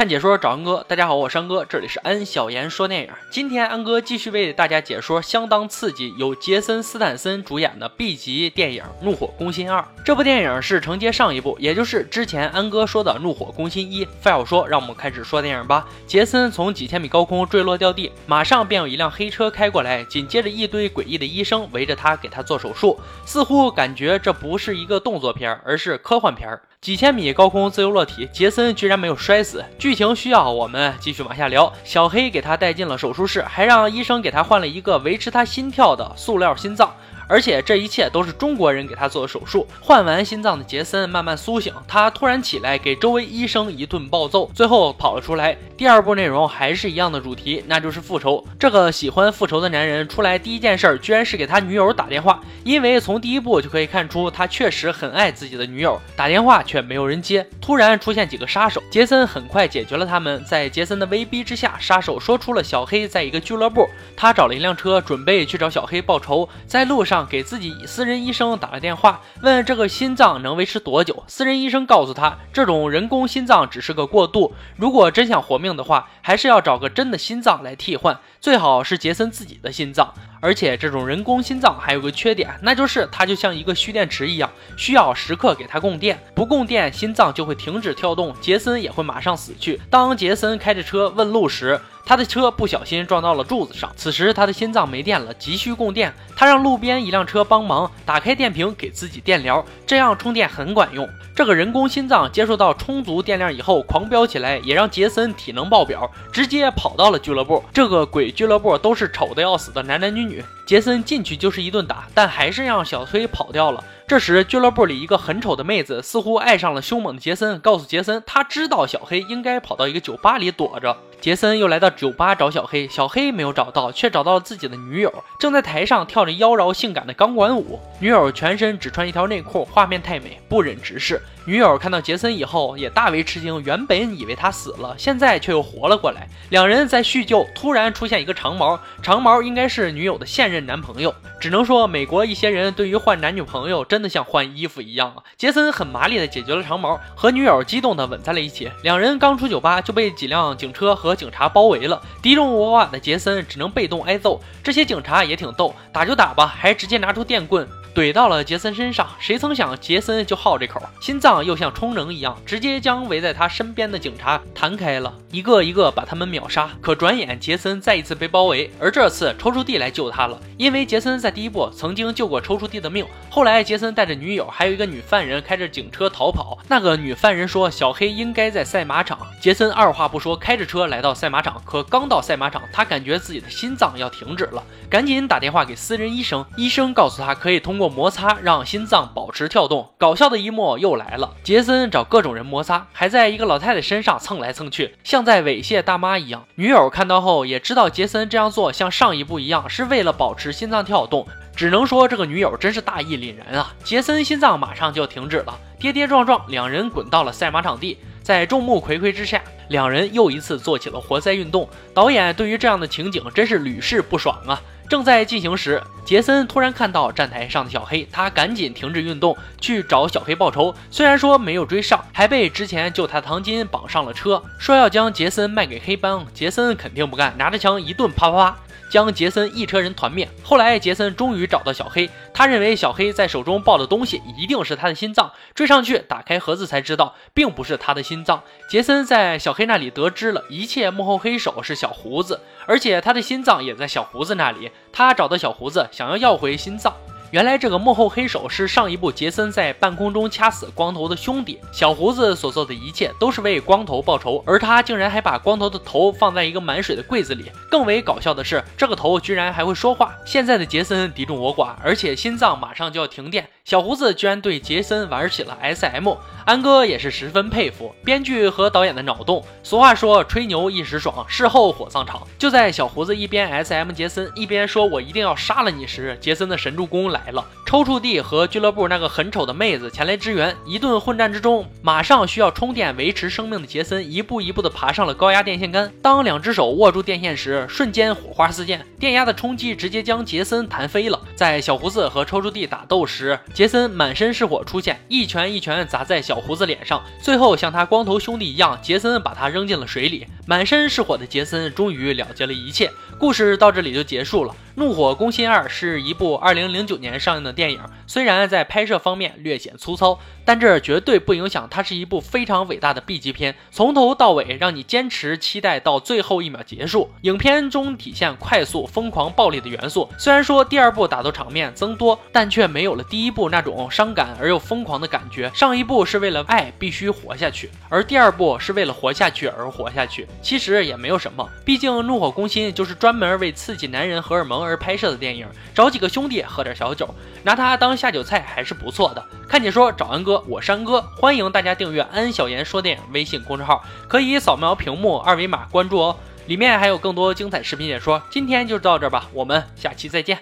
看解说找安哥，大家好，我是安哥，这里是安小言说电影。今天安哥继续为大家解说相当刺激，由杰森斯坦森主演的 B 级电影《怒火攻心二》。这部电影是承接上一部，也就是之前安哥说的《怒火攻心一》。废话少说，让我们开始说电影吧。杰森从几千米高空坠落掉地，马上便有一辆黑车开过来，紧接着一堆诡异的医生围着他给他做手术，似乎感觉这不是一个动作片，而是科幻片。几千米高空自由落体，杰森居然没有摔死。剧情需要我们继续往下聊。小黑给他带进了手术室，还让医生给他换了一个维持他心跳的塑料心脏。而且这一切都是中国人给他做的手术。换完心脏的杰森慢慢苏醒，他突然起来给周围医生一顿暴揍，最后跑了出来。第二部内容还是一样的主题，那就是复仇。这个喜欢复仇的男人出来第一件事居然是给他女友打电话，因为从第一部就可以看出他确实很爱自己的女友。打电话却没有人接，突然出现几个杀手，杰森很快解决了他们。在杰森的威逼之下，杀手说出了小黑在一个俱乐部，他找了一辆车准备去找小黑报仇，在路上。给自己私人医生打了电话，问这个心脏能维持多久。私人医生告诉他，这种人工心脏只是个过渡，如果真想活命的话，还是要找个真的心脏来替换，最好是杰森自己的心脏。而且这种人工心脏还有个缺点，那就是它就像一个蓄电池一样，需要时刻给它供电，不供电心脏就会停止跳动，杰森也会马上死去。当杰森开着车问路时，他的车不小心撞到了柱子上，此时他的心脏没电了，急需供电。他让路边一辆车帮忙打开电瓶给自己电疗，这样充电很管用。这个人工心脏接受到充足电量以后狂飙起来，也让杰森体能爆表，直接跑到了俱乐部。这个鬼俱乐部都是丑的要死的男男女女，杰森进去就是一顿打，但还是让小崔跑掉了。这时，俱乐部里一个很丑的妹子似乎爱上了凶猛的杰森，告诉杰森，他知道小黑应该跑到一个酒吧里躲着。杰森又来到酒吧找小黑，小黑没有找到，却找到了自己的女友，正在台上跳着妖娆性感的钢管舞。女友全身只穿一条内裤，画面太美，不忍直视。女友看到杰森以后也大为吃惊，原本以为他死了，现在却又活了过来。两人在叙旧，突然出现一个长毛，长毛应该是女友的现任男朋友。只能说，美国一些人对于换男女朋友真的像换衣服一样啊！杰森很麻利的解决了长毛，和女友激动的吻在了一起。两人刚出酒吧就被几辆警车和警察包围了，敌众我寡的杰森只能被动挨揍。这些警察也挺逗，打就打吧，还直接拿出电棍。怼到了杰森身上，谁曾想杰森就好这口，心脏又像充能一样，直接将围在他身边的警察弹开了，一个一个把他们秒杀。可转眼杰森再一次被包围，而这次抽出地来救他了，因为杰森在第一部曾经救过抽出弟的命。后来杰森带着女友还有一个女犯人开着警车逃跑，那个女犯人说小黑应该在赛马场，杰森二话不说开着车来到赛马场，可刚到赛马场，他感觉自己的心脏要停止了，赶紧打电话给私人医生，医生告诉他可以通。过摩擦让心脏保持跳动，搞笑的一幕又来了。杰森找各种人摩擦，还在一个老太太身上蹭来蹭去，像在猥亵大妈一样。女友看到后也知道杰森这样做像上一部一样是为了保保持心脏跳动，只能说这个女友真是大义凛然啊！杰森心脏马上就停止了，跌跌撞撞，两人滚到了赛马场地，在众目睽睽之下，两人又一次做起了活塞运动。导演对于这样的情景真是屡试不爽啊！正在进行时，杰森突然看到站台上的小黑，他赶紧停止运动去找小黑报仇。虽然说没有追上，还被之前救他的唐金绑上了车，说要将杰森卖给黑帮。杰森肯定不干，拿着枪一顿啪啪啪。将杰森一车人团灭。后来，杰森终于找到小黑，他认为小黑在手中抱的东西一定是他的心脏。追上去打开盒子，才知道并不是他的心脏。杰森在小黑那里得知了一切幕后黑手是小胡子，而且他的心脏也在小胡子那里。他找到小胡子，想要要回心脏。原来这个幕后黑手是上一部杰森在半空中掐死光头的兄弟小胡子所做的一切都是为光头报仇，而他竟然还把光头的头放在一个满水的柜子里。更为搞笑的是，这个头居然还会说话。现在的杰森敌众我寡，而且心脏马上就要停电。小胡子居然对杰森玩起了 SM，安哥也是十分佩服编剧和导演的脑洞。俗话说吹牛一时爽，事后火葬场。就在小胡子一边 SM 杰森，一边说我一定要杀了你时，杰森的神助攻来了。抽搐地和俱乐部那个很丑的妹子前来支援，一顿混战之中，马上需要充电维持生命的杰森一步一步的爬上了高压电线杆。当两只手握住电线时，瞬间火花四溅，电压的冲击直接将杰森弹飞了。在小胡子和抽搐地打斗时，杰森满身是火出现，一拳一拳砸在小胡子脸上，最后像他光头兄弟一样，杰森把他扔进了水里。满身是火的杰森终于了结了一切，故事到这里就结束了。《怒火攻心二》是一部2009年上映的电影，虽然在拍摄方面略显粗糙，但这绝对不影响它是一部非常伟大的 B 级片，从头到尾让你坚持期待到最后一秒结束。影片中体现快速、疯狂、暴力的元素，虽然说第二部打斗场面增多，但却没有了第一部那种伤感而又疯狂的感觉。上一部是为了爱必须活下去，而第二部是为了活下去而活下去。其实也没有什么，毕竟《怒火攻心》就是专门为刺激男人荷尔蒙而。拍摄的电影，找几个兄弟喝点小酒，拿它当下酒菜还是不错的。看解说找安哥，我山哥，欢迎大家订阅安小言说电影微信公众号，可以扫描屏幕二维码关注哦，里面还有更多精彩视频解说。今天就到这吧，我们下期再见。